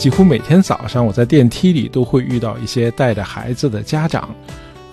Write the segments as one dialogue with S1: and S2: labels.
S1: 几乎每天早上我在电梯里都会遇到一些带着孩子的家长，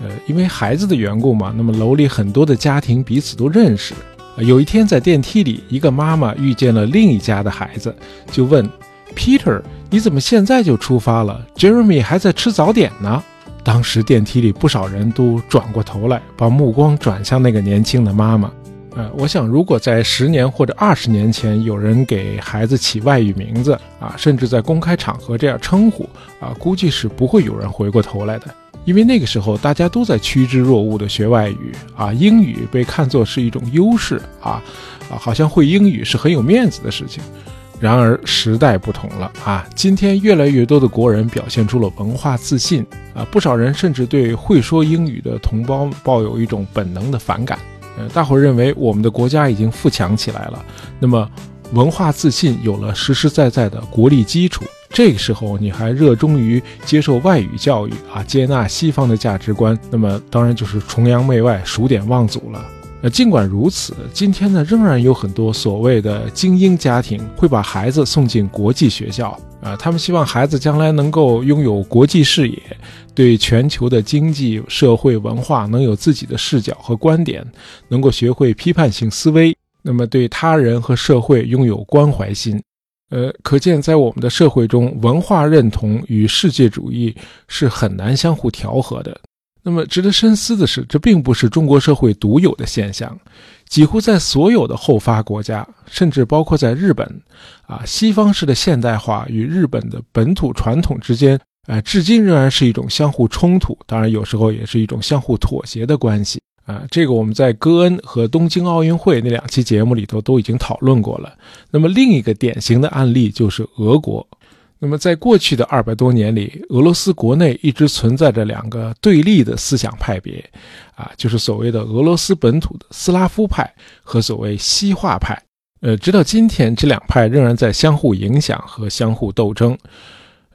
S1: 呃，因为孩子的缘故嘛，那么楼里很多的家庭彼此都认识。有一天在电梯里，一个妈妈遇见了另一家的孩子，就问 Peter：“ 你怎么现在就出发了？Jeremy 还在吃早点呢。”当时电梯里不少人都转过头来，把目光转向那个年轻的妈妈。呃，我想，如果在十年或者二十年前有人给孩子起外语名字啊，甚至在公开场合这样称呼啊，估计是不会有人回过头来的，因为那个时候大家都在趋之若鹜的学外语啊，英语被看作是一种优势啊，啊，好像会英语是很有面子的事情。然而时代不同了啊，今天越来越多的国人表现出了文化自信啊，不少人甚至对会说英语的同胞抱有一种本能的反感。呃，大伙儿认为我们的国家已经富强起来了，那么文化自信有了实实在在的国力基础。这个时候你还热衷于接受外语教育啊，接纳西方的价值观，那么当然就是崇洋媚外、数典忘祖了。呃，尽管如此，今天呢，仍然有很多所谓的精英家庭会把孩子送进国际学校。啊，他们希望孩子将来能够拥有国际视野，对全球的经济社会文化能有自己的视角和观点，能够学会批判性思维，那么对他人和社会拥有关怀心。呃，可见在我们的社会中，文化认同与世界主义是很难相互调和的。那么值得深思的是，这并不是中国社会独有的现象。几乎在所有的后发国家，甚至包括在日本，啊，西方式的现代化与日本的本土传统之间，啊，至今仍然是一种相互冲突，当然有时候也是一种相互妥协的关系。啊，这个我们在戈恩和东京奥运会那两期节目里头都已经讨论过了。那么另一个典型的案例就是俄国。那么，在过去的二百多年里，俄罗斯国内一直存在着两个对立的思想派别，啊，就是所谓的俄罗斯本土的斯拉夫派和所谓西化派。呃，直到今天，这两派仍然在相互影响和相互斗争。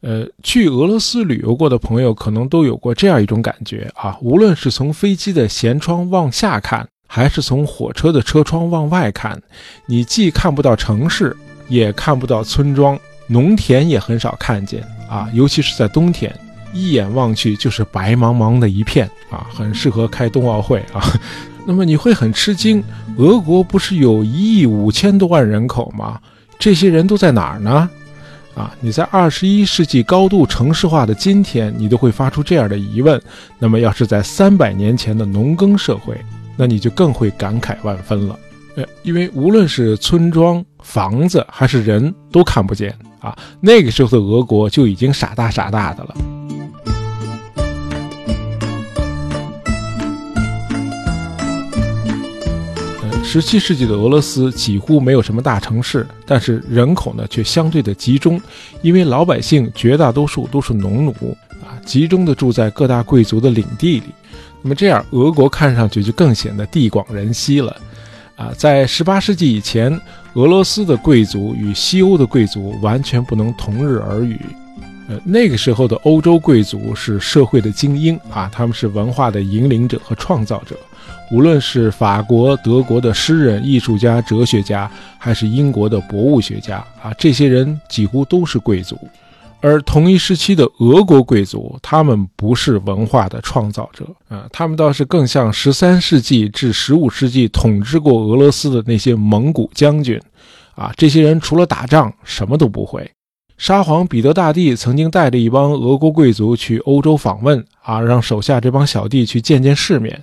S1: 呃，去俄罗斯旅游过的朋友可能都有过这样一种感觉啊，无论是从飞机的舷窗往下看，还是从火车的车窗往外看，你既看不到城市，也看不到村庄。农田也很少看见啊，尤其是在冬天，一眼望去就是白茫茫的一片啊，很适合开冬奥会啊。那么你会很吃惊，俄国不是有一亿五千多万人口吗？这些人都在哪儿呢？啊，你在二十一世纪高度城市化的今天，你都会发出这样的疑问。那么要是在三百年前的农耕社会，那你就更会感慨万分了。呃，因为无论是村庄、房子还是人都看不见。啊，那个时候的俄国就已经傻大傻大的了。十七世纪的俄罗斯几乎没有什么大城市，但是人口呢却相对的集中，因为老百姓绝大多数都是农奴啊，集中的住在各大贵族的领地里。那么这样，俄国看上去就更显得地广人稀了。啊，在十八世纪以前。俄罗斯的贵族与西欧的贵族完全不能同日而语。那个时候的欧洲贵族是社会的精英啊，他们是文化的引领者和创造者。无论是法国、德国的诗人、艺术家、哲学家，还是英国的博物学家啊，这些人几乎都是贵族。而同一时期的俄国贵族，他们不是文化的创造者啊，他们倒是更像十三世纪至十五世纪统治过俄罗斯的那些蒙古将军，啊，这些人除了打仗什么都不会。沙皇彼得大帝曾经带着一帮俄国贵族去欧洲访问，啊，让手下这帮小弟去见见世面，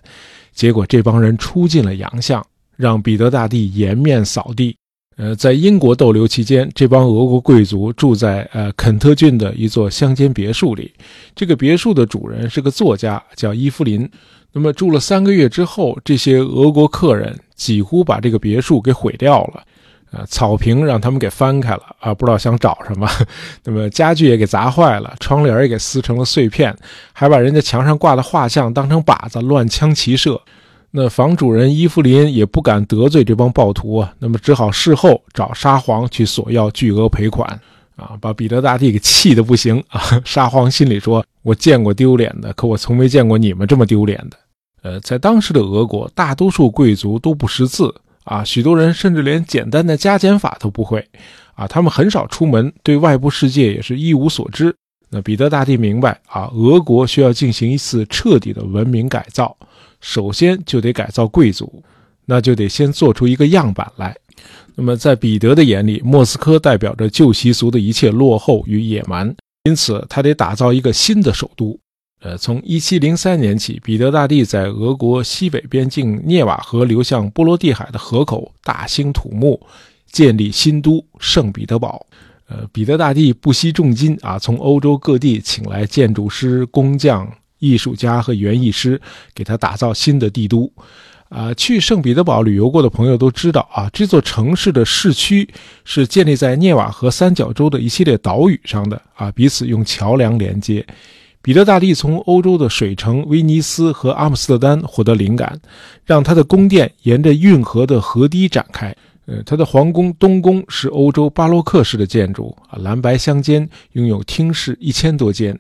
S1: 结果这帮人出尽了洋相，让彼得大帝颜面扫地。呃，在英国逗留期间，这帮俄国贵族住在呃肯特郡的一座乡间别墅里。这个别墅的主人是个作家，叫伊芙琳。那么住了三个月之后，这些俄国客人几乎把这个别墅给毁掉了。呃，草坪让他们给翻开了啊，不知道想找什么。那么家具也给砸坏了，窗帘也给撕成了碎片，还把人家墙上挂的画像当成靶子乱枪齐射。那房主人伊芙琳也不敢得罪这帮暴徒啊，那么只好事后找沙皇去索要巨额赔款，啊，把彼得大帝给气得不行啊。沙皇心里说：“我见过丢脸的，可我从没见过你们这么丢脸的。”呃，在当时的俄国，大多数贵族都不识字啊，许多人甚至连简单的加减法都不会，啊，他们很少出门，对外部世界也是一无所知。那彼得大帝明白啊，俄国需要进行一次彻底的文明改造，首先就得改造贵族，那就得先做出一个样板来。那么在彼得的眼里，莫斯科代表着旧习俗的一切落后与野蛮，因此他得打造一个新的首都。呃，从1703年起，彼得大帝在俄国西北边境涅瓦河流向波罗的海的河口大兴土木，建立新都圣彼得堡。呃，彼得大帝不惜重金啊，从欧洲各地请来建筑师、工匠、艺术家和园艺师，给他打造新的帝都。啊，去圣彼得堡旅游过的朋友都知道啊，这座城市的市区是建立在涅瓦河三角洲的一系列岛屿上的啊，彼此用桥梁连接。彼得大帝从欧洲的水城威尼斯和阿姆斯特丹获得灵感，让他的宫殿沿着运河的河堤展开。呃，他的皇宫东宫是欧洲巴洛克式的建筑啊，蓝白相间，拥有厅室一千多间。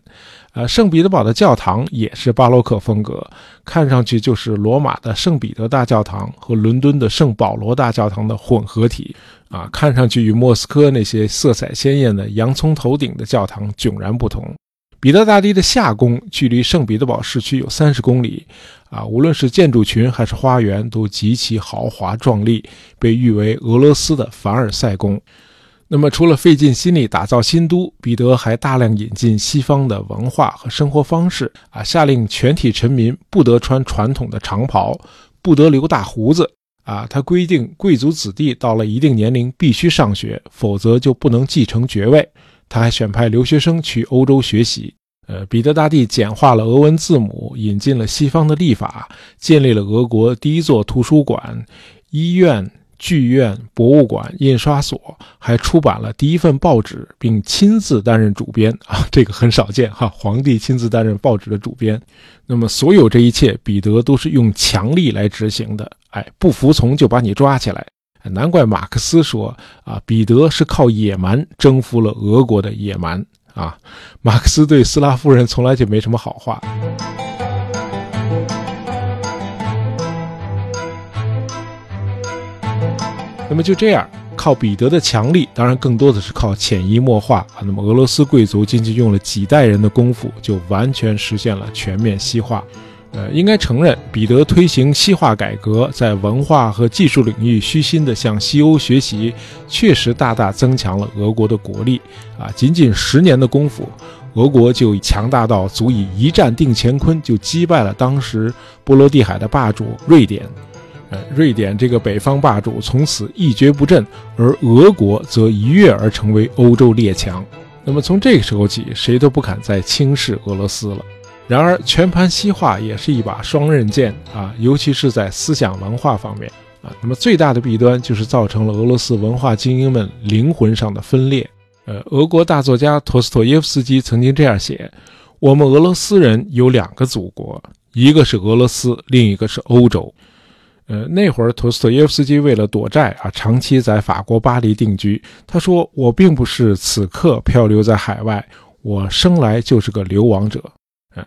S1: 呃，圣彼得堡的教堂也是巴洛克风格，看上去就是罗马的圣彼得大教堂和伦敦的圣保罗大教堂的混合体啊，看上去与莫斯科那些色彩鲜艳的洋葱头顶的教堂迥然不同。彼得大帝的夏宫距离圣彼得堡市区有三十公里，啊，无论是建筑群还是花园都极其豪华壮丽，被誉为俄罗斯的凡尔赛宫。那么，除了费尽心力打造新都，彼得还大量引进西方的文化和生活方式，啊，下令全体臣民不得穿传统的长袍，不得留大胡子，啊，他规定贵族子弟到了一定年龄必须上学，否则就不能继承爵位。他还选派留学生去欧洲学习。呃，彼得大帝简化了俄文字母，引进了西方的历法，建立了俄国第一座图书馆、医院、剧院、博物馆、印刷所，还出版了第一份报纸，并亲自担任主编 啊，这个很少见哈，皇帝亲自担任报纸的主编。那么，所有这一切，彼得都是用强力来执行的。哎，不服从就把你抓起来。难怪马克思说啊，彼得是靠野蛮征服了俄国的野蛮啊。马克思对斯拉夫人从来就没什么好话。那么就这样，靠彼得的强力，当然更多的是靠潜移默化啊。那么俄罗斯贵族仅仅用了几代人的功夫，就完全实现了全面西化。呃，应该承认，彼得推行西化改革，在文化和技术领域虚心地向西欧学习，确实大大增强了俄国的国力。啊，仅仅十年的功夫，俄国就强大到足以一战定乾坤，就击败了当时波罗的海的霸主瑞典。呃，瑞典这个北方霸主从此一蹶不振，而俄国则一跃而成为欧洲列强。那么从这个时候起，谁都不敢再轻视俄罗斯了。然而，全盘西化也是一把双刃剑啊，尤其是在思想文化方面啊。那么最大的弊端就是造成了俄罗斯文化精英们灵魂上的分裂。呃，俄国大作家托斯托耶夫斯基曾经这样写：“我们俄罗斯人有两个祖国，一个是俄罗斯，另一个是欧洲。”呃，那会儿托斯托耶夫斯基为了躲债啊，长期在法国巴黎定居。他说：“我并不是此刻漂流在海外，我生来就是个流亡者。”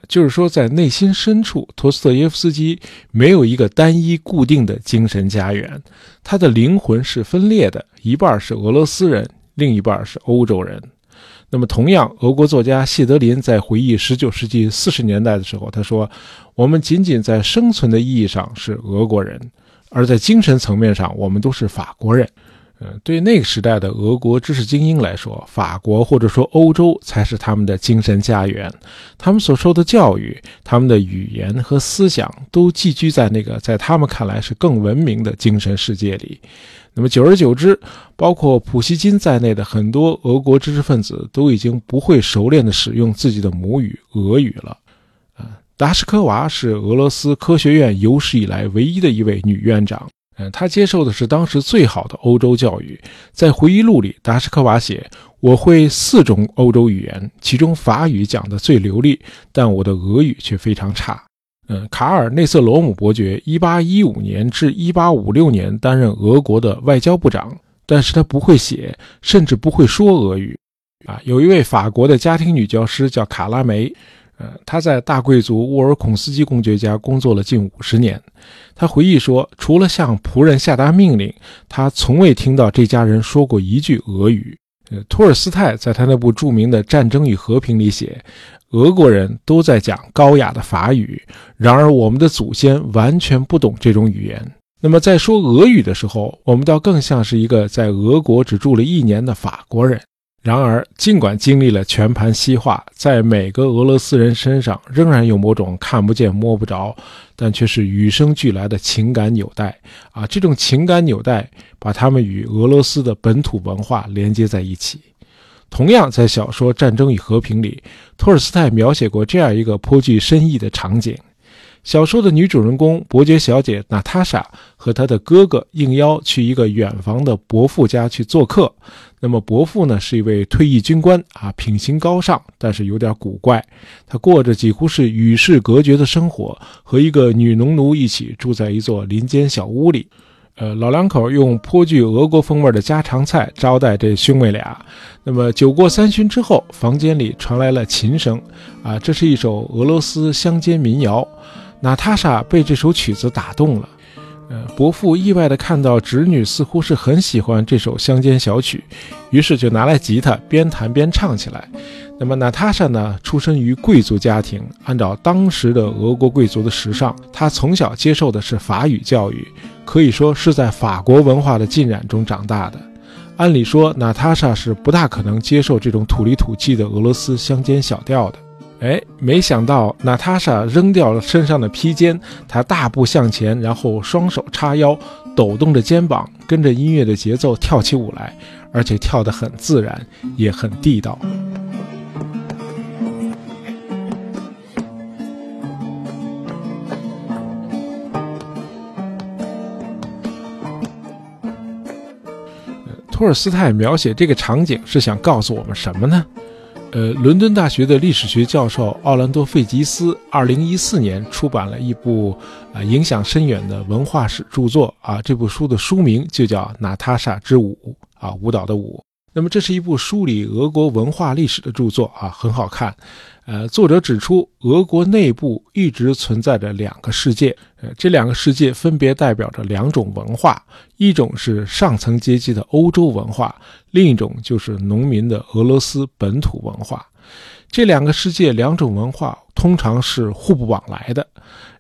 S1: 就是说，在内心深处，托斯特耶夫斯基没有一个单一固定的精神家园，他的灵魂是分裂的，一半是俄罗斯人，另一半是欧洲人。那么，同样，俄国作家谢德林在回忆19世纪40年代的时候，他说：“我们仅仅在生存的意义上是俄国人，而在精神层面上，我们都是法国人。”对那个时代的俄国知识精英来说，法国或者说欧洲才是他们的精神家园。他们所受的教育、他们的语言和思想都寄居在那个在他们看来是更文明的精神世界里。那么，久而久之，包括普希金在内的很多俄国知识分子都已经不会熟练地使用自己的母语俄语了。啊，达什科娃是俄罗斯科学院有史以来唯一的一位女院长。嗯，他接受的是当时最好的欧洲教育。在回忆录里，达什科娃写：“我会四种欧洲语言，其中法语讲得最流利，但我的俄语却非常差。”嗯，卡尔内瑟罗姆伯爵1815年至1856年担任俄国的外交部长，但是他不会写，甚至不会说俄语。啊，有一位法国的家庭女教师叫卡拉梅。呃，他在大贵族沃尔孔斯基公爵家工作了近五十年。他回忆说，除了向仆人下达命令，他从未听到这家人说过一句俄语。呃，托尔斯泰在他那部著名的《战争与和平》里写，俄国人都在讲高雅的法语，然而我们的祖先完全不懂这种语言。那么在说俄语的时候，我们倒更像是一个在俄国只住了一年的法国人。然而，尽管经历了全盘西化，在每个俄罗斯人身上仍然有某种看不见摸不着，但却是与生俱来的情感纽带啊！这种情感纽带把他们与俄罗斯的本土文化连接在一起。同样，在小说《战争与和平》里，托尔斯泰描写过这样一个颇具深意的场景。小说的女主人公伯爵小姐娜塔莎和她的哥哥应邀去一个远房的伯父家去做客。那么伯父呢是一位退役军官啊，品行高尚，但是有点古怪。他过着几乎是与世隔绝的生活，和一个女农奴一起住在一座林间小屋里。呃，老两口用颇具俄国风味的家常菜招待这兄妹俩。那么酒过三巡之后，房间里传来了琴声啊，这是一首俄罗斯乡间民谣。娜塔莎被这首曲子打动了，呃，伯父意外地看到侄女似乎是很喜欢这首乡间小曲，于是就拿来吉他边弹边唱起来。那么娜塔莎呢，出身于贵族家庭，按照当时的俄国贵族的时尚，她从小接受的是法语教育，可以说是在法国文化的浸染中长大的。按理说，娜塔莎是不大可能接受这种土里土气的俄罗斯乡间小调的。哎，没想到娜塔莎扔掉了身上的披肩，她大步向前，然后双手叉腰，抖动着肩膀，跟着音乐的节奏跳起舞来，而且跳得很自然，也很地道。托尔斯泰描写这个场景是想告诉我们什么呢？呃，伦敦大学的历史学教授奥兰多·费吉斯，二零一四年出版了一部啊影响深远的文化史著作啊，这部书的书名就叫《娜塔莎之舞》啊，舞蹈的舞。那么这是一部梳理俄国文化历史的著作啊，很好看。呃，作者指出，俄国内部一直存在着两个世界，呃，这两个世界分别代表着两种文化，一种是上层阶级的欧洲文化，另一种就是农民的俄罗斯本土文化。这两个世界、两种文化通常是互不往来的。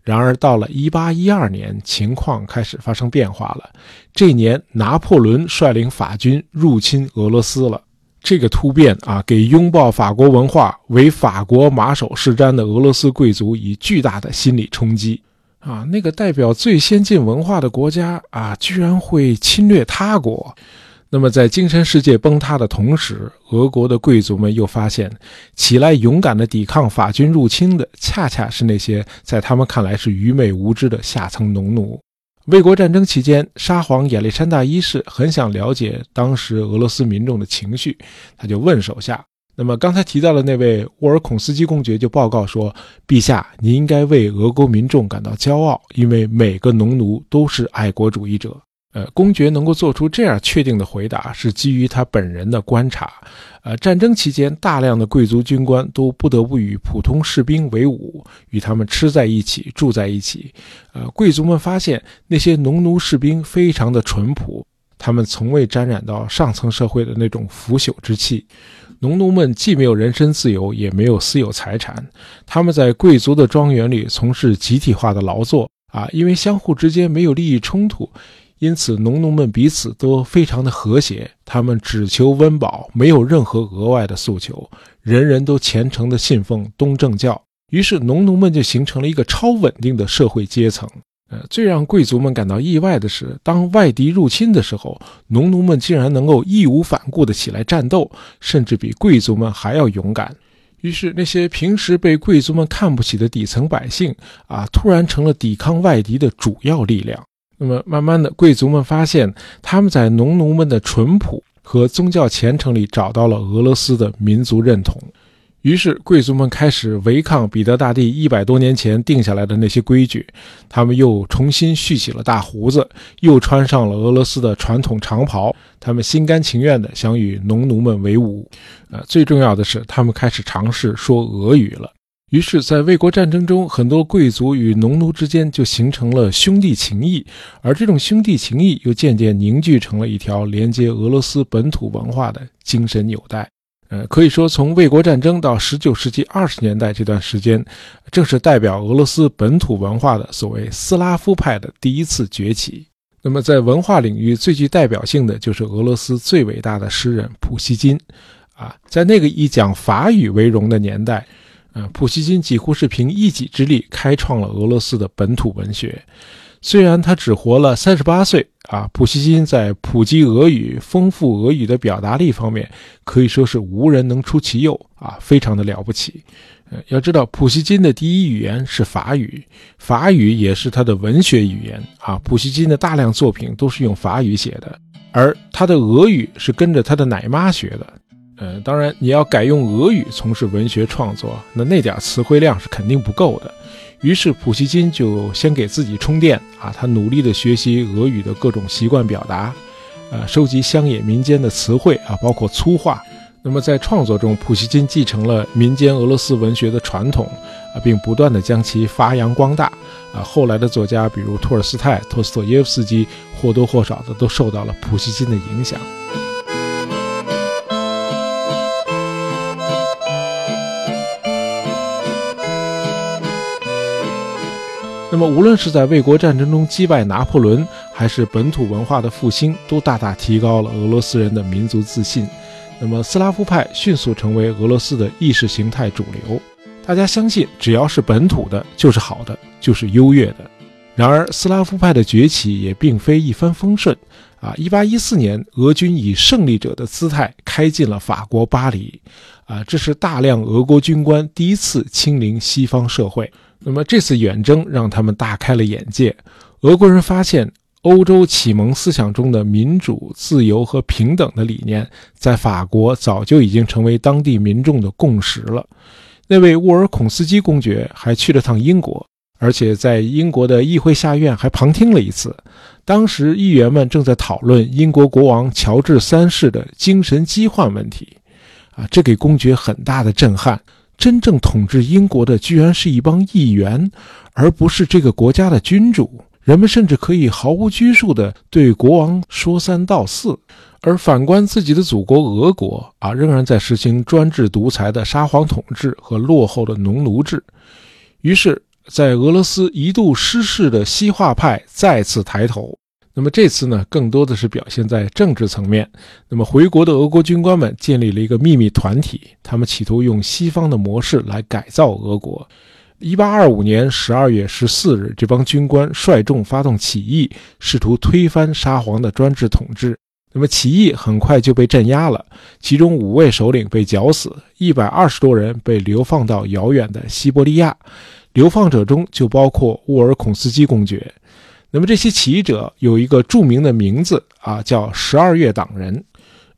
S1: 然而，到了1812年，情况开始发生变化了。这年，拿破仑率领法军入侵俄罗斯了。这个突变啊，给拥抱法国文化、为法国马首是瞻的俄罗斯贵族以巨大的心理冲击啊！那个代表最先进文化的国家啊，居然会侵略他国。那么，在精神世界崩塌的同时，俄国的贵族们又发现，起来勇敢地抵抗法军入侵的，恰恰是那些在他们看来是愚昧无知的下层农奴。卫国战争期间，沙皇亚历山大一世很想了解当时俄罗斯民众的情绪，他就问手下。那么刚才提到的那位沃尔孔斯基公爵就报告说：“陛下，你应该为俄国民众感到骄傲，因为每个农奴都是爱国主义者。”呃，公爵能够做出这样确定的回答，是基于他本人的观察。呃，战争期间，大量的贵族军官都不得不与普通士兵为伍，与他们吃在一起，住在一起。呃，贵族们发现那些农奴士兵非常的淳朴，他们从未沾染到上层社会的那种腐朽之气。农奴们既没有人身自由，也没有私有财产，他们在贵族的庄园里从事集体化的劳作。啊，因为相互之间没有利益冲突。因此，农奴们彼此都非常的和谐，他们只求温饱，没有任何额外的诉求，人人都虔诚地信奉东正教。于是，农奴们就形成了一个超稳定的社会阶层。呃，最让贵族们感到意外的是，当外敌入侵的时候，农奴们竟然能够义无反顾地起来战斗，甚至比贵族们还要勇敢。于是，那些平时被贵族们看不起的底层百姓啊，突然成了抵抗外敌的主要力量。那么，慢慢的，贵族们发现他们在农奴们的淳朴和宗教虔诚里找到了俄罗斯的民族认同。于是，贵族们开始违抗彼得大帝一百多年前定下来的那些规矩，他们又重新蓄起了大胡子，又穿上了俄罗斯的传统长袍。他们心甘情愿地想与农奴们为伍。呃，最重要的是，他们开始尝试说俄语了。于是，在卫国战争中，很多贵族与农奴之间就形成了兄弟情谊，而这种兄弟情谊又渐渐凝聚成了一条连接俄罗斯本土文化的精神纽带。呃，可以说，从卫国战争到十九世纪二十年代这段时间，正是代表俄罗斯本土文化的所谓斯拉夫派的第一次崛起。那么，在文化领域最具代表性的就是俄罗斯最伟大的诗人普希金。啊，在那个以讲法语为荣的年代。呃，普希金几乎是凭一己之力开创了俄罗斯的本土文学。虽然他只活了三十八岁啊，普希金在普及俄语、丰富俄语的表达力方面可以说是无人能出其右啊，非常的了不起。呃，要知道普希金的第一语言是法语，法语也是他的文学语言啊。普希金的大量作品都是用法语写的，而他的俄语是跟着他的奶妈学的。嗯，当然，你要改用俄语从事文学创作，那那点词汇量是肯定不够的。于是普希金就先给自己充电啊，他努力的学习俄语的各种习惯表达，呃，收集乡野民间的词汇啊，包括粗话。那么在创作中，普希金继承了民间俄罗斯文学的传统啊，并不断的将其发扬光大啊。后来的作家，比如托尔斯泰、托斯托耶夫斯基，或多或少的都受到了普希金的影响。那么，无论是在卫国战争中击败拿破仑，还是本土文化的复兴，都大大提高了俄罗斯人的民族自信。那么，斯拉夫派迅速成为俄罗斯的意识形态主流。大家相信，只要是本土的，就是好的，就是优越的。然而，斯拉夫派的崛起也并非一帆风顺。啊，一八一四年，俄军以胜利者的姿态开进了法国巴黎。啊，这是大量俄国军官第一次亲临西方社会。那么这次远征让他们大开了眼界。俄国人发现，欧洲启蒙思想中的民主、自由和平等的理念，在法国早就已经成为当地民众的共识了。那位沃尔孔斯基公爵还去了趟英国，而且在英国的议会下院还旁听了一次。当时议员们正在讨论英国国王乔治三世的精神疾患问题，啊，这给公爵很大的震撼。真正统治英国的居然是一帮议员，而不是这个国家的君主。人们甚至可以毫无拘束地对国王说三道四。而反观自己的祖国俄国啊，仍然在实行专制独裁的沙皇统治和落后的农奴制。于是，在俄罗斯一度失势的西化派再次抬头。那么这次呢，更多的是表现在政治层面。那么回国的俄国军官们建立了一个秘密团体，他们企图用西方的模式来改造俄国。一八二五年十二月十四日，这帮军官率众发动起义，试图推翻沙皇的专制统治。那么起义很快就被镇压了，其中五位首领被绞死，一百二十多人被流放到遥远的西伯利亚。流放者中就包括沃尔孔斯基公爵。那么这些起义者有一个著名的名字啊，叫十二月党人。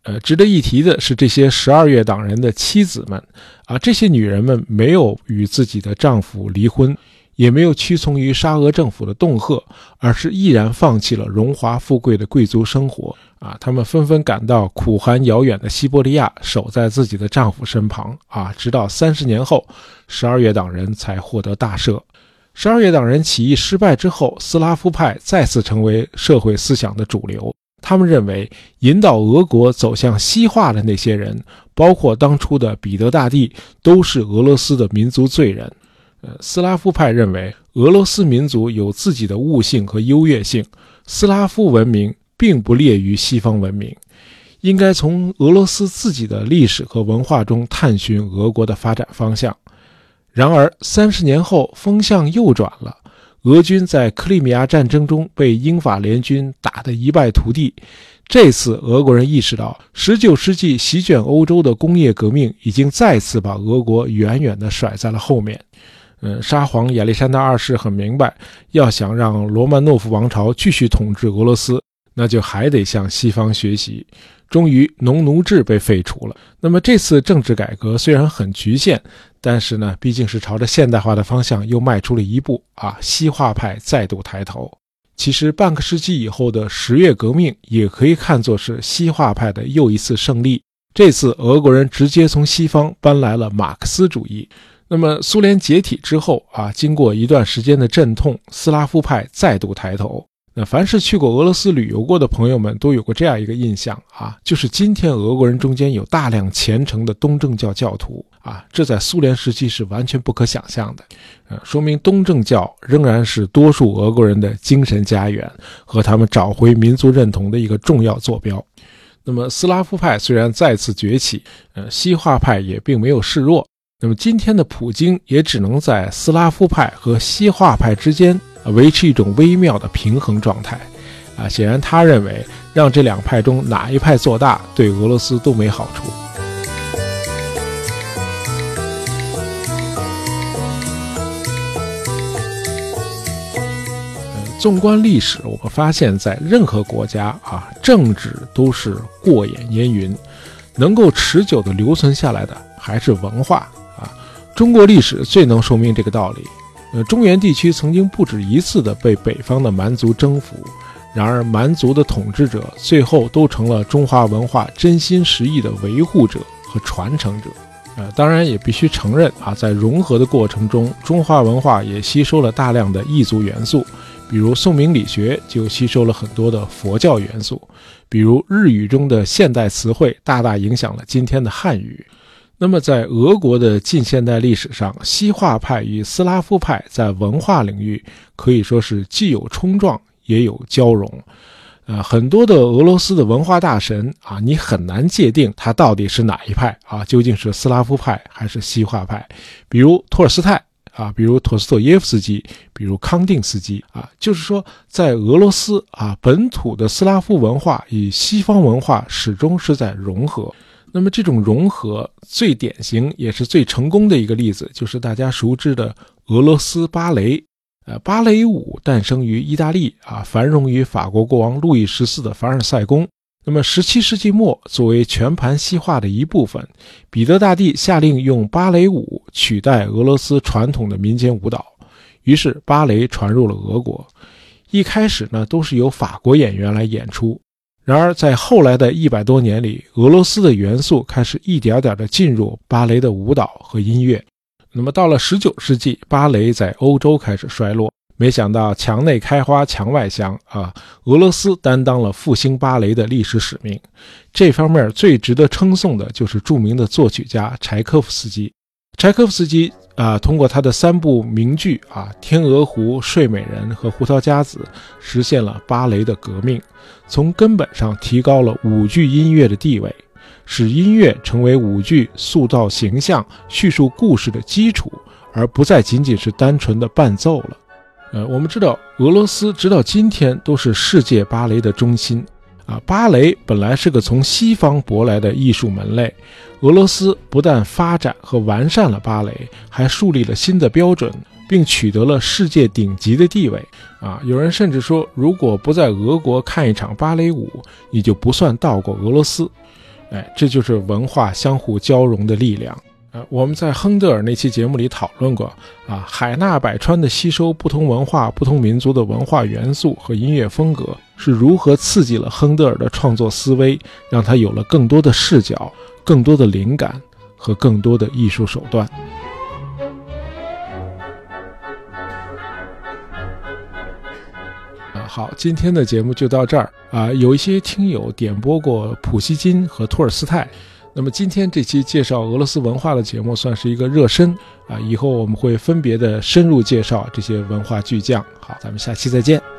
S1: 呃，值得一提的是，这些十二月党人的妻子们啊，这些女人们没有与自己的丈夫离婚，也没有屈从于沙俄政府的恫吓，而是毅然放弃了荣华富贵的贵族生活啊。她们纷纷赶到苦寒遥远的西伯利亚，守在自己的丈夫身旁啊，直到三十年后，十二月党人才获得大赦。十二月党人起义失败之后，斯拉夫派再次成为社会思想的主流。他们认为，引导俄国走向西化的那些人，包括当初的彼得大帝，都是俄罗斯的民族罪人。呃，斯拉夫派认为，俄罗斯民族有自己的悟性和优越性，斯拉夫文明并不劣于西方文明，应该从俄罗斯自己的历史和文化中探寻俄国的发展方向。然而，三十年后，风向又转了。俄军在克里米亚战争中被英法联军打得一败涂地。这次，俄国人意识到，19世纪席卷欧洲的工业革命已经再次把俄国远远地甩在了后面。嗯，沙皇亚历山大二世很明白，要想让罗曼诺夫王朝继续统治俄罗斯，那就还得向西方学习。终于，农奴制被废除了。那么，这次政治改革虽然很局限。但是呢，毕竟是朝着现代化的方向又迈出了一步啊！西化派再度抬头。其实半个世纪以后的十月革命也可以看作是西化派的又一次胜利。这次俄国人直接从西方搬来了马克思主义。那么苏联解体之后啊，经过一段时间的阵痛，斯拉夫派再度抬头。那凡是去过俄罗斯旅游过的朋友们都有过这样一个印象啊，就是今天俄国人中间有大量虔诚的东正教教徒啊，这在苏联时期是完全不可想象的，呃，说明东正教仍然是多数俄国人的精神家园和他们找回民族认同的一个重要坐标。那么斯拉夫派虽然再次崛起，呃，西化派也并没有示弱。那么今天的普京也只能在斯拉夫派和西化派之间。维持一种微妙的平衡状态，啊，显然他认为让这两派中哪一派做大，对俄罗斯都没好处。纵观历史，我们发现，在任何国家啊，政治都是过眼烟云，能够持久的留存下来的还是文化啊。中国历史最能说明这个道理。呃，中原地区曾经不止一次的被北方的蛮族征服，然而蛮族的统治者最后都成了中华文化真心实意的维护者和传承者。呃，当然也必须承认啊，在融合的过程中，中华文化也吸收了大量的异族元素，比如宋明理学就吸收了很多的佛教元素，比如日语中的现代词汇大大影响了今天的汉语。那么，在俄国的近现代历史上，西化派与斯拉夫派在文化领域可以说是既有冲撞，也有交融。呃，很多的俄罗斯的文化大神啊，你很难界定他到底是哪一派啊，究竟是斯拉夫派还是西化派？比如托尔斯泰啊，比如陀思妥耶夫斯基，比如康定斯基啊，就是说，在俄罗斯啊，本土的斯拉夫文化与西方文化始终是在融合。那么这种融合最典型也是最成功的一个例子，就是大家熟知的俄罗斯芭蕾。呃，芭蕾舞诞生于意大利啊，繁荣于法国国王路易十四的凡尔赛宫。那么17世纪末，作为全盘西化的一部分，彼得大帝下令用芭蕾舞取代俄罗斯传统的民间舞蹈，于是芭蕾传入了俄国。一开始呢，都是由法国演员来演出。然而，在后来的一百多年里，俄罗斯的元素开始一点点地进入芭蕾的舞蹈和音乐。那么，到了十九世纪，芭蕾在欧洲开始衰落。没想到，墙内开花墙外香啊！俄罗斯担当了复兴芭蕾的历史使命。这方面最值得称颂的就是著名的作曲家柴可夫斯基。柴可夫斯基啊，通过他的三部名剧啊，《天鹅湖》《睡美人》和《胡桃夹子》，实现了芭蕾的革命，从根本上提高了舞剧音乐的地位，使音乐成为舞剧塑造形象、叙述故事的基础，而不再仅仅是单纯的伴奏了。呃，我们知道，俄罗斯直到今天都是世界芭蕾的中心。啊，芭蕾本来是个从西方舶来的艺术门类，俄罗斯不但发展和完善了芭蕾，还树立了新的标准，并取得了世界顶级的地位。啊，有人甚至说，如果不在俄国看一场芭蕾舞，你就不算到过俄罗斯。哎，这就是文化相互交融的力量。呃，我们在亨德尔那期节目里讨论过，啊，海纳百川的吸收不同文化、不同民族的文化元素和音乐风格，是如何刺激了亨德尔的创作思维，让他有了更多的视角、更多的灵感和更多的艺术手段。啊，好，今天的节目就到这儿啊，有一些听友点播过普希金和托尔斯泰。那么今天这期介绍俄罗斯文化的节目算是一个热身啊，以后我们会分别的深入介绍这些文化巨匠。好，咱们下期再见。